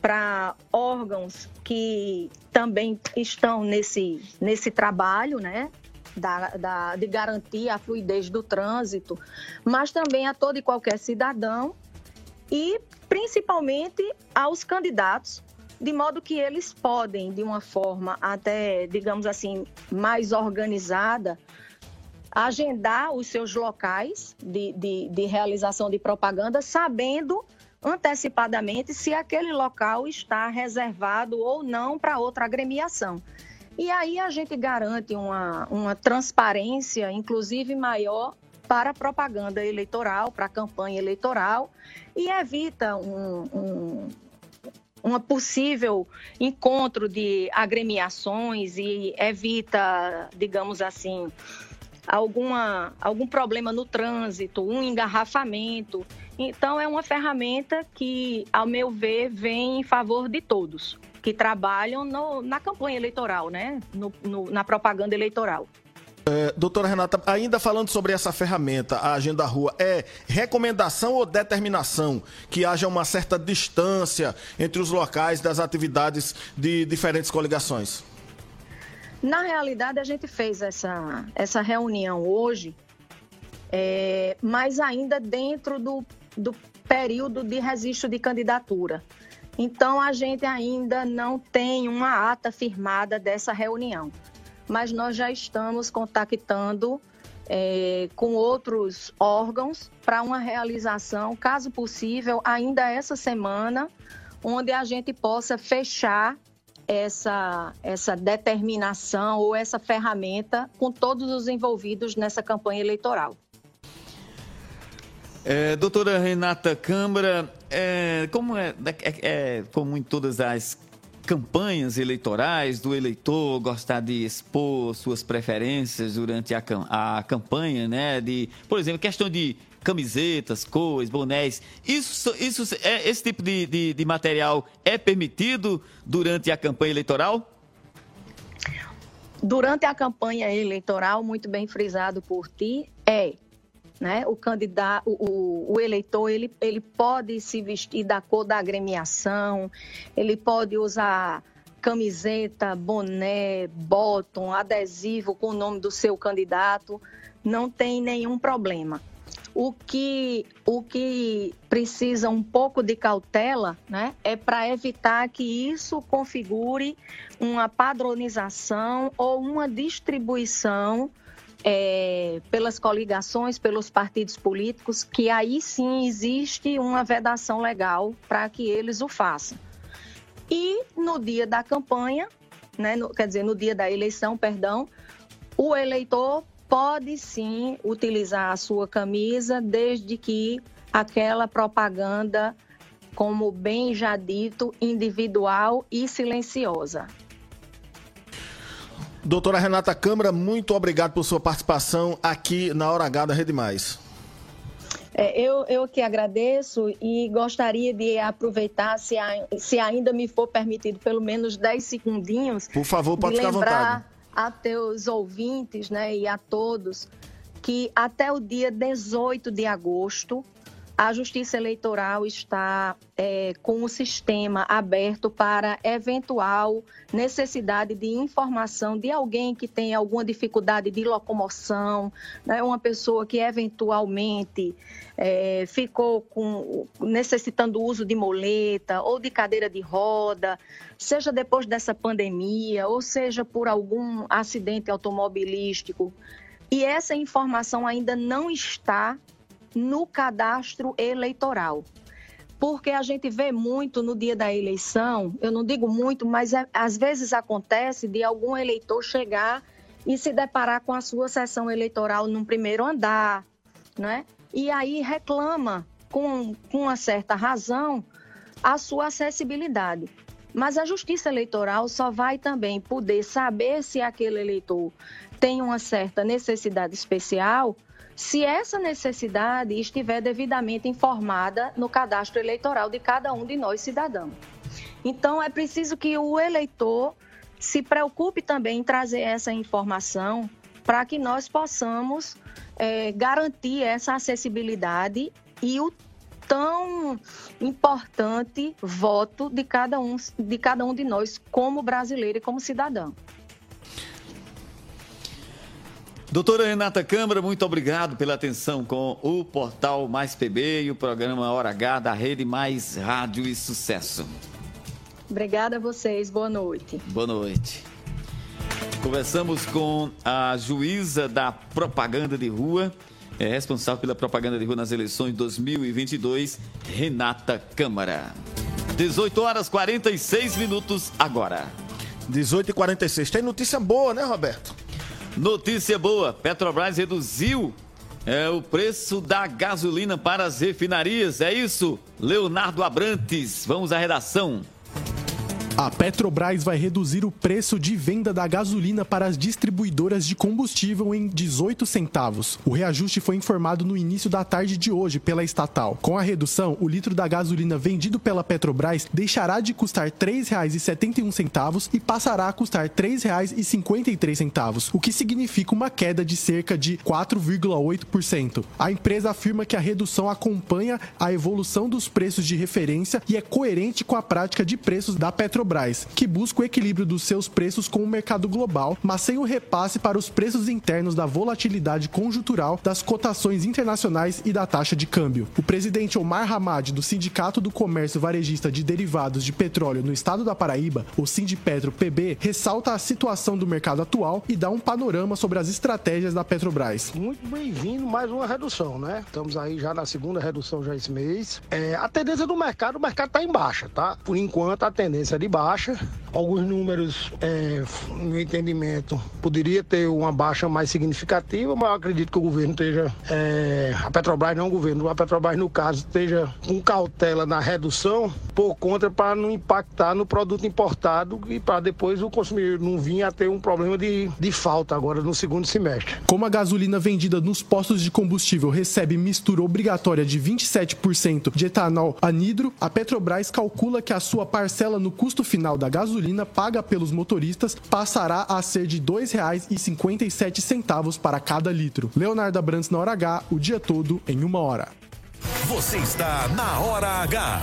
para órgãos que também estão nesse, nesse trabalho, né? Da, da, de garantir a fluidez do trânsito, mas também a todo e qualquer cidadão e principalmente aos candidatos, de modo que eles podem, de uma forma até, digamos assim, mais organizada, agendar os seus locais de, de, de realização de propaganda, sabendo antecipadamente se aquele local está reservado ou não para outra agremiação. E aí a gente garante uma, uma transparência, inclusive maior, para propaganda eleitoral, para campanha eleitoral, e evita um, um, uma possível encontro de agremiações e evita, digamos assim, alguma, algum problema no trânsito, um engarrafamento. Então, é uma ferramenta que, ao meu ver, vem em favor de todos que trabalham no, na campanha eleitoral, né? No, no, na propaganda eleitoral. É, doutora Renata, ainda falando sobre essa ferramenta, a Agenda Rua, é recomendação ou determinação que haja uma certa distância entre os locais das atividades de diferentes coligações? Na realidade, a gente fez essa, essa reunião hoje, é, mas ainda dentro do, do período de registro de candidatura. Então, a gente ainda não tem uma ata firmada dessa reunião mas nós já estamos contactando é, com outros órgãos para uma realização, caso possível, ainda essa semana, onde a gente possa fechar essa, essa determinação ou essa ferramenta com todos os envolvidos nessa campanha eleitoral. É, doutora Renata Câmara, é, como é, é, é, como em todas as campanhas eleitorais do eleitor gostar de expor suas preferências durante a, a campanha, né? De, por exemplo, questão de camisetas, cores, bonés. Isso, isso é, esse tipo de, de, de material é permitido durante a campanha eleitoral? Durante a campanha eleitoral, muito bem frisado por ti, é né? O candidato, o, o, eleitor, ele, ele pode se vestir da cor da agremiação, ele pode usar camiseta, boné, bottom, adesivo com o nome do seu candidato, não tem nenhum problema. O que, o que precisa um pouco de cautela né, é para evitar que isso configure uma padronização ou uma distribuição é, pelas coligações, pelos partidos políticos, que aí sim existe uma vedação legal para que eles o façam. E no dia da campanha, né, no, quer dizer, no dia da eleição, perdão, o eleitor pode sim utilizar a sua camisa desde que aquela propaganda, como bem já dito, individual e silenciosa. Doutora Renata Câmara, muito obrigado por sua participação aqui na Hora H da Rede Mais. É, eu, eu que agradeço e gostaria de aproveitar, se, a, se ainda me for permitido, pelo menos 10 segundinhos. Por favor, pode ficar à vontade. a teus ouvintes né, e a todos que até o dia 18 de agosto a Justiça Eleitoral está é, com o sistema aberto para eventual necessidade de informação de alguém que tem alguma dificuldade de locomoção, né, uma pessoa que eventualmente é, ficou com, necessitando uso de moleta ou de cadeira de roda, seja depois dessa pandemia, ou seja por algum acidente automobilístico. E essa informação ainda não está no cadastro eleitoral. Porque a gente vê muito no dia da eleição, eu não digo muito, mas é, às vezes acontece de algum eleitor chegar e se deparar com a sua sessão eleitoral num primeiro andar, né? E aí reclama com, com uma certa razão a sua acessibilidade. Mas a Justiça Eleitoral só vai também poder saber se aquele eleitor tem uma certa necessidade especial se essa necessidade estiver devidamente informada no cadastro eleitoral de cada um de nós cidadãos. Então, é preciso que o eleitor se preocupe também em trazer essa informação para que nós possamos é, garantir essa acessibilidade e o tão importante voto de cada um de cada um de nós como brasileiro e como cidadão. Doutora Renata Câmara, muito obrigado pela atenção com o portal Mais PB e o programa Hora H da Rede Mais Rádio e Sucesso. Obrigada a vocês, boa noite. Boa noite. Conversamos com a juíza da propaganda de rua, é responsável pela propaganda de rua nas eleições 2022, Renata Câmara. 18 horas 46 minutos agora. 18 e 46 Tem notícia boa, né, Roberto? Notícia boa: Petrobras reduziu é, o preço da gasolina para as refinarias. É isso, Leonardo Abrantes. Vamos à redação. A Petrobras vai reduzir o preço de venda da gasolina para as distribuidoras de combustível em 18 centavos. O reajuste foi informado no início da tarde de hoje pela estatal. Com a redução, o litro da gasolina vendido pela Petrobras deixará de custar R$ 3,71 e passará a custar R$ 3,53, o que significa uma queda de cerca de 4,8%. A empresa afirma que a redução acompanha a evolução dos preços de referência e é coerente com a prática de preços da Petrobras que busca o equilíbrio dos seus preços com o mercado global, mas sem o repasse para os preços internos da volatilidade conjuntural das cotações internacionais e da taxa de câmbio. O presidente Omar Hamad, do Sindicato do Comércio Varejista de Derivados de Petróleo no estado da Paraíba, o Sindipetro PB, ressalta a situação do mercado atual e dá um panorama sobre as estratégias da Petrobras. Muito bem-vindo, mais uma redução, né? Estamos aí já na segunda redução já esse mês. É, a tendência do mercado, o mercado está em baixa, tá? Por enquanto, a tendência de baixa. Alguns números, é, no entendimento, poderia ter uma baixa mais significativa, mas eu acredito que o governo esteja, é, a Petrobras não o governo, a Petrobras no caso esteja com cautela na redução por conta para não impactar no produto importado e para depois o consumidor não vir a ter um problema de, de falta agora no segundo semestre. Como a gasolina vendida nos postos de combustível recebe mistura obrigatória de 27% de etanol anidro, a Petrobras calcula que a sua parcela no custo final da gasolina paga pelos motoristas passará a ser de R$ 2,57 para cada litro. Leonardo Abrantes na hora H, o dia todo em uma hora. Você está na Hora H.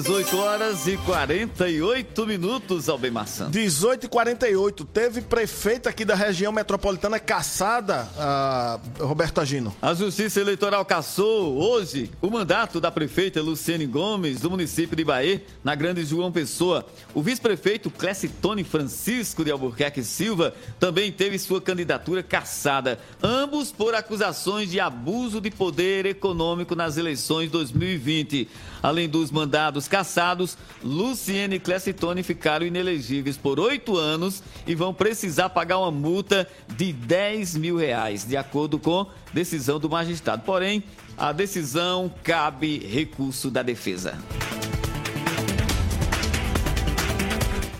18 horas e 48 minutos, Albem Maçã. 18 e 48 Teve prefeito aqui da região metropolitana caçada, uh, Roberto Agino. A Justiça Eleitoral caçou hoje o mandato da prefeita Luciene Gomes, do município de Bahia, na Grande João Pessoa. O vice-prefeito Clessitone Francisco de Albuquerque Silva também teve sua candidatura caçada, ambos por acusações de abuso de poder econômico nas eleições 2020. Além dos mandados cassados, Luciene e Clessitone ficaram inelegíveis por oito anos e vão precisar pagar uma multa de 10 mil reais, de acordo com decisão do magistrado. Porém, a decisão cabe recurso da defesa.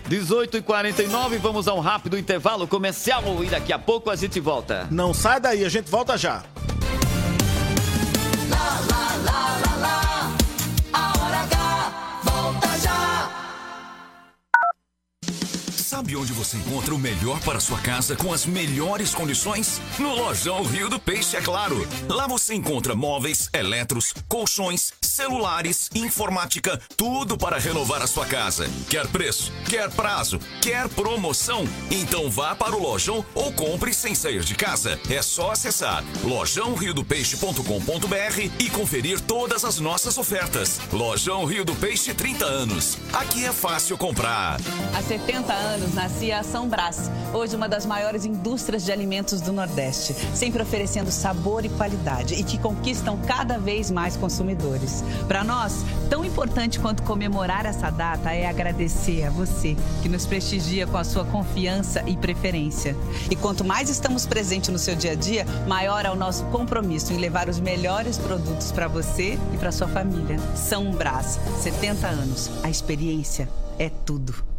18 e 49 vamos a um rápido intervalo comercial e daqui a pouco a gente volta. Não sai daí, a gente volta já. Lá, lá, lá, Sabe onde você encontra o melhor para sua casa com as melhores condições? No Lojão Rio do Peixe, é claro. Lá você encontra móveis, eletros, colchões, celulares, informática, tudo para renovar a sua casa. Quer preço? Quer prazo? Quer promoção? Então vá para o Lojão ou compre sem sair de casa. É só acessar lojãoriodopeixe.com.br e conferir todas as nossas ofertas. Lojão Rio do Peixe 30 anos. Aqui é fácil comprar. Há 70 anos nascia a São Brás, hoje uma das maiores indústrias de alimentos do Nordeste, sempre oferecendo sabor e qualidade e que conquistam cada vez mais consumidores. Para nós, tão importante quanto comemorar essa data é agradecer a você que nos prestigia com a sua confiança e preferência. E quanto mais estamos presentes no seu dia a dia, maior é o nosso compromisso em levar os melhores produtos para você e para sua família. São Brás, 70 anos. A experiência é tudo.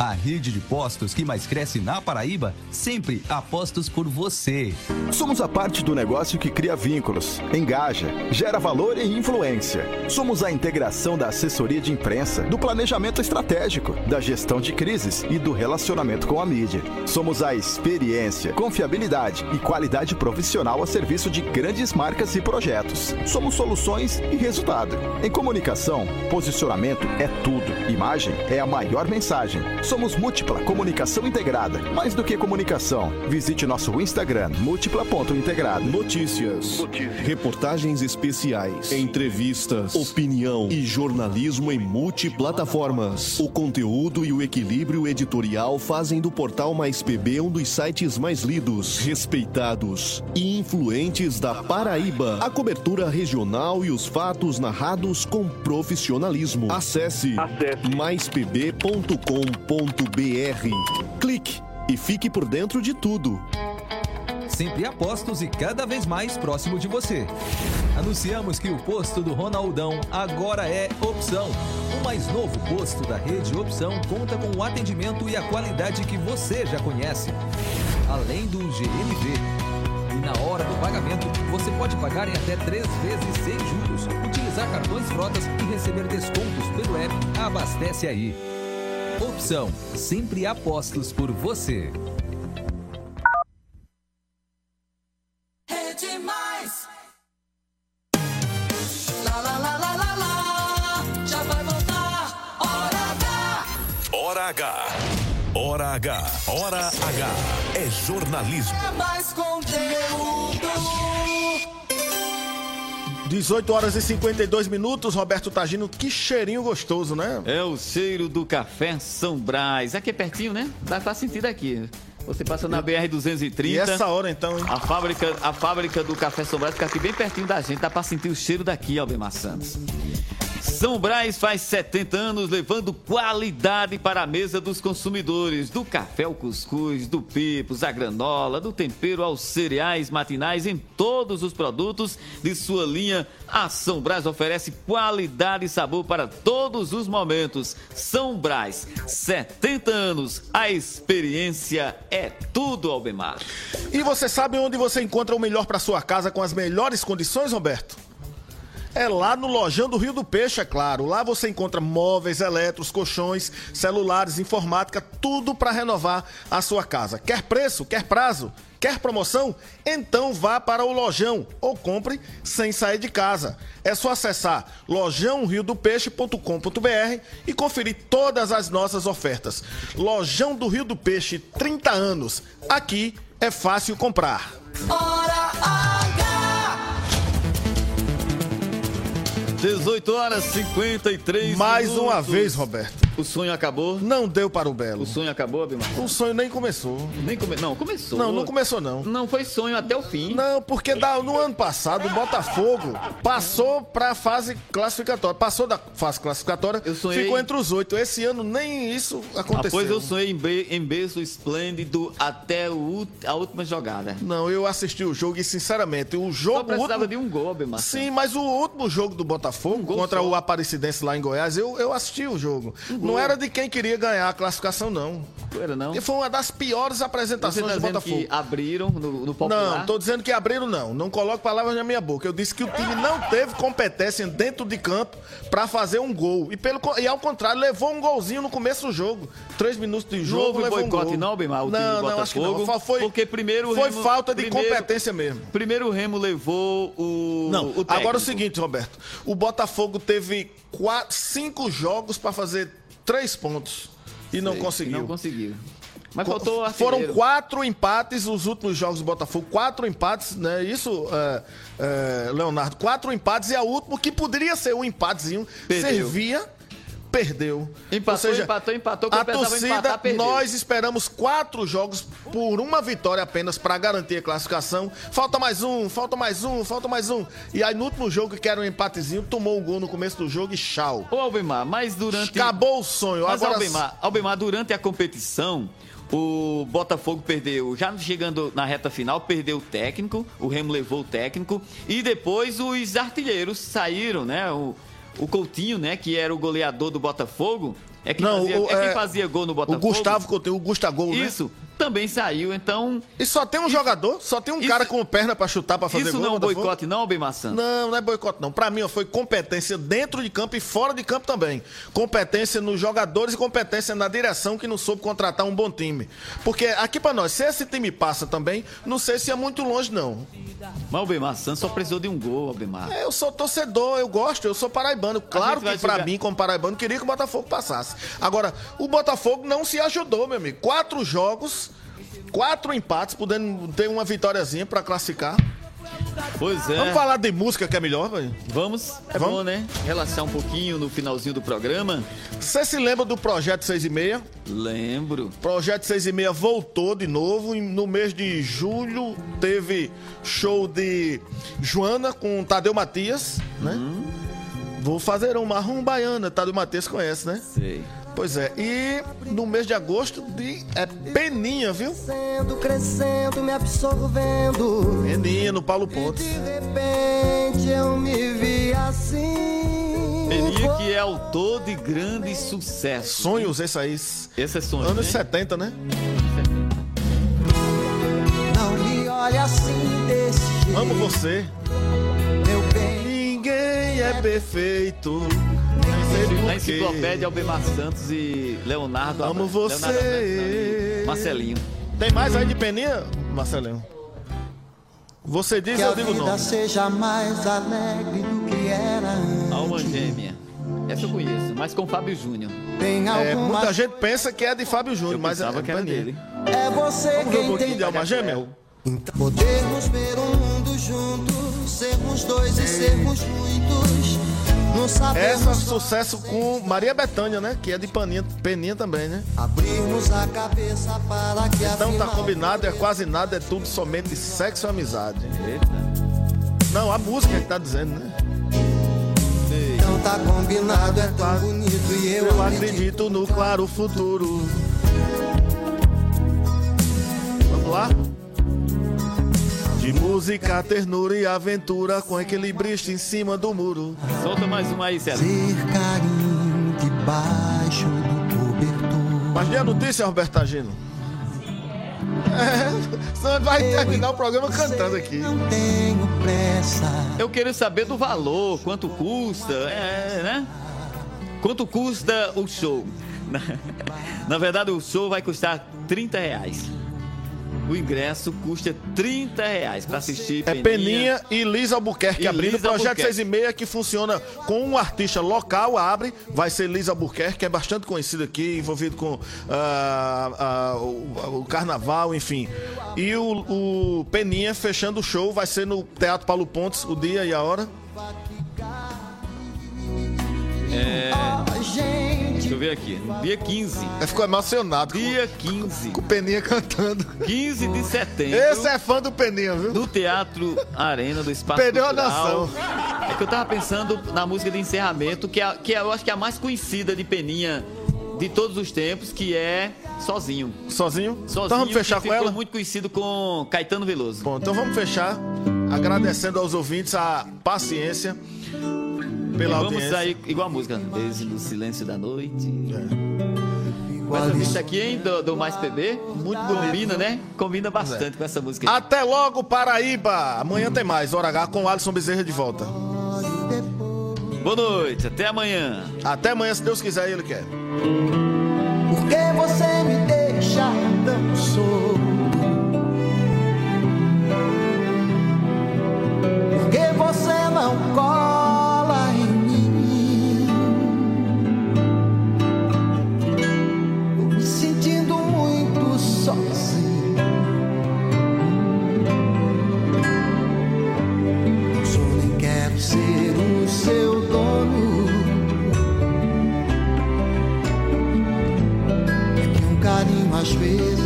A rede de postos que mais cresce na Paraíba, sempre apostos por você. Somos a parte do negócio que cria vínculos, engaja, gera valor e influência. Somos a integração da assessoria de imprensa, do planejamento estratégico, da gestão de crises e do relacionamento com a mídia. Somos a experiência, confiabilidade e qualidade profissional a serviço de grandes marcas e projetos. Somos soluções e resultado. Em comunicação, posicionamento é tudo. Imagem é a maior mensagem. Somos Múltipla Comunicação Integrada. Mais do que comunicação, visite nosso Instagram, múltipla.integrada. Notícias, reportagens especiais, entrevistas, opinião e jornalismo em multiplataformas. O conteúdo e o equilíbrio editorial fazem do portal Mais PB um dos sites mais lidos, respeitados e influentes da Paraíba. A cobertura regional e os fatos narrados com profissionalismo. Acesse, maispb.com.br. Clique e fique por dentro de tudo. Sempre apostos e cada vez mais próximo de você. Anunciamos que o posto do Ronaldão agora é Opção. O mais novo posto da rede Opção conta com o atendimento e a qualidade que você já conhece. Além do GNV. E na hora do pagamento, você pode pagar em até três vezes sem juros, utilizar cartões frotas e receber descontos pelo app Abastece Aí. Opção, sempre apostos por você. Demais. Lá, lá, lá, lá, lá, lá. Já vai voltar. Hora H. Hora H. Hora H. Hora H. É jornalismo. É mais conteúdo. 18 horas e 52 minutos, Roberto Tagino, que cheirinho gostoso, né? É o cheiro do café São Brás. Aqui é pertinho, né? Dá pra sentir daqui. Você passa na BR-230. E essa hora, então, hein? A fábrica, a fábrica do Café São Brás fica aqui bem pertinho da gente. Dá pra sentir o cheiro daqui, Albemar Santos. São Brás faz 70 anos levando qualidade para a mesa dos consumidores. Do café ao cuscuz, do pipos, à granola, do tempero aos cereais matinais, em todos os produtos de sua linha, a São Brás oferece qualidade e sabor para todos os momentos. São Brás, 70 anos, a experiência é tudo, Albemar. E você sabe onde você encontra o melhor para sua casa com as melhores condições, Roberto? É lá no Lojão do Rio do Peixe, é claro. Lá você encontra móveis, eletros, colchões, celulares, informática, tudo para renovar a sua casa. Quer preço? Quer prazo? Quer promoção? Então vá para o Lojão ou compre sem sair de casa. É só acessar lojãoriodopeixe.com.br e conferir todas as nossas ofertas. Lojão do Rio do Peixe, 30 anos. Aqui é fácil comprar. Hora H. 18 horas 53 Mais minutos. uma vez, Roberto. O sonho acabou? Não deu para o Belo. O sonho acabou, Abimar? O sonho nem começou. Nem come... Não, começou. Não, não começou não. Não foi sonho até o fim. Não, porque da- no ano passado o Botafogo passou para a fase classificatória. Passou da fase classificatória, sonhei- ficou entre os oito. Esse ano nem isso aconteceu. Depois eu sonhei em, be... em berço esplêndido até o a última jogada. Não, eu assisti o jogo e sinceramente, o jogo Só precisava último- de um gol, Abimar. Sim, mas o último jogo do Botafogo gol contra só. o Aparecidense lá em Goiás, eu, eu assisti o jogo. Um não era de quem queria ganhar a classificação, não. Não era não? E foi uma das piores apresentações tá do Botafogo. que abriram no, no popular? Não, tô dizendo que abriram não. Não coloque palavras na minha boca. Eu disse que o time não teve competência dentro de campo pra fazer um gol. E, pelo, e ao contrário, levou um golzinho no começo do jogo. Três minutos de Não jogo, houve levou um boicote gol. não, Bemar, o time não, do não, acho que não. Foi, porque primeiro foi Remo- falta de primeiro- competência mesmo. Primeiro o Remo levou o. Não, o agora é o seguinte, Roberto. O Botafogo teve quatro, cinco jogos pra fazer três pontos. E não Sei, conseguiu. Não conseguiu. Mas faltou o Foram artilheiro. quatro empates os últimos jogos do Botafogo. Quatro empates, né? Isso, é, é, Leonardo. Quatro empates e a último, que poderia ser um empatezinho, Perdeu. servia perdeu. Empatou, Ou seja, empatou, empatou. A torcida, empatar, nós esperamos quatro jogos por uma vitória apenas para garantir a classificação. Falta mais um, falta mais um, falta mais um. E aí no último jogo, que era um empatezinho, tomou um gol no começo do jogo e tchau. Ô, Albemar, mas durante... Acabou o sonho. Mas, Agora Albemar, Albemar, durante a competição, o Botafogo perdeu, já chegando na reta final, perdeu o técnico, o Remo levou o técnico, e depois os artilheiros saíram, né? O, o Coutinho, né, que era o goleador do Botafogo, é quem, Não, fazia, o- é quem é, fazia gol no o Botafogo. Gustavo Coutinho, o Gustavo, né? Isso, também saiu, então... E só tem um jogador, só tem um cara com perna pra chutar, pra fazer Isso gol. não é boicote, não, Albemar Santos? Não, não é boicote, não. Pra mim, ó, foi competência dentro de campo e fora de campo também. Competência nos jogadores e competência na direção que não soube contratar um bom time. Porque aqui pra nós, se esse time passa também, não sei se é muito longe, não. Mas o Santos só precisou de um gol, Albemar. É, Eu sou torcedor, eu gosto, eu sou paraibano. Claro que pra jogar- mim, como paraibano, queria que o Botafogo passasse. Agora, o Botafogo não se ajudou, meu amigo. Quatro jogos, quatro empates, podendo ter uma vitóriazinha pra classificar. Pois é. Vamos falar de música que é melhor, velho? Vamos, é Vamos? bom, né? Relaxar um pouquinho no finalzinho do programa. Você se lembra do Projeto 6 e meia? Lembro. Projeto 6 e meia voltou de novo. No mês de julho teve show de Joana com Tadeu Matias, né? Uhum. Vou fazer uma rumbaiana. Tadeu Matias conhece, né? Sei. Pois é. E no mês de agosto de é Peninha, viu? Crescendo, crescendo, me absorvendo. Peninha no Paulo Pontes. De repente eu me vi assim. Peninha que é autor de grandes sucessos. Sonhos, esse aí. Esse é sonho, Anos né? 70, né? Não me olhe assim desse jeito. Amo você. É perfeito. Na enciclopédia Albemar Santos e Leonardo. Amo Leonardo você. E Marcelinho. Tem mais aí de Peninha, Marcelinho? Você diz, Que eu a digo vida não. seja mais alegre do que era antes. Alma Gêmea. Essa eu conheço, mas com Fábio Júnior. Tem É, alguma muita gente pensa que é de Fábio Júnior, mas é, pensava que era dele. É você Vamos ver um quem pouquinho tem de alma gêmea? Então, Podermos ver o mundo juntos, sermos dois e sermos muitos. Não sabemos Essa é sucesso com Maria Bethânia, né? Que é de Paninha, Peninha também, né? abrirmos a cabeça para que Então tá combinado, é quase nada, é tudo somente sexo e amizade. Eita. Não, a música que tá dizendo, né? não tá combinado, é tão bonito e eu, Eu acredito no claro futuro. Vamos lá? De música, ternura e aventura com equilibrista em cima do muro. Solta mais uma aí, Célio. Ter carinho debaixo do cobertor. Mas dê a notícia, Roberto Agino. É, senão vai terminar o programa cantando aqui. Não tenho pressa. Eu quero saber do valor, quanto custa, é, né? Quanto custa o show? Na, na verdade, o show vai custar 30 reais. O ingresso custa 30 reais para assistir É Peninha e Liz Albuquerque E abrindo. Liz Projeto Albuquerque. 6 e meia que funciona com um artista local, abre. Vai ser Liz Albuquerque, que é bastante conhecido aqui, envolvido com ah, ah, o, o carnaval, enfim. E o, o Peninha fechando o show vai ser no Teatro Paulo Pontes, o dia e a hora. É, deixa eu ver aqui. Dia 15. Ele ficou emocionado Dia 15. com o Peninha cantando. 15 de setembro. Esse é fã do Peninha, viu? No Teatro Arena do Espaço Perdeu a Cultural. noção. É que eu tava pensando na música de encerramento, que, é, que é, eu acho que é a mais conhecida de Peninha de todos os tempos, que é Sozinho. Sozinho? Sozinho Então vamos fechar com ela? muito conhecido com Caetano Veloso. Bom, então vamos fechar agradecendo aos ouvintes a paciência pela E vamos audiência. sair igual a música. Beijo no silêncio da noite. É. Com essa aqui, hein, do, do Mais PB. Muito combina, né? Combina bastante com essa música. aí. Até logo, Paraíba! Amanhã tem mais, Hora H com o Alisson Bezerra de volta. Boa noite, até amanhã. Até amanhã, se Deus quiser Ele quer. Por que você me deixa tão solto? porque você não cola em mim. Tô me sentindo muito sozinho. Só nem quero ser o seu dono. É que um carinho às vezes.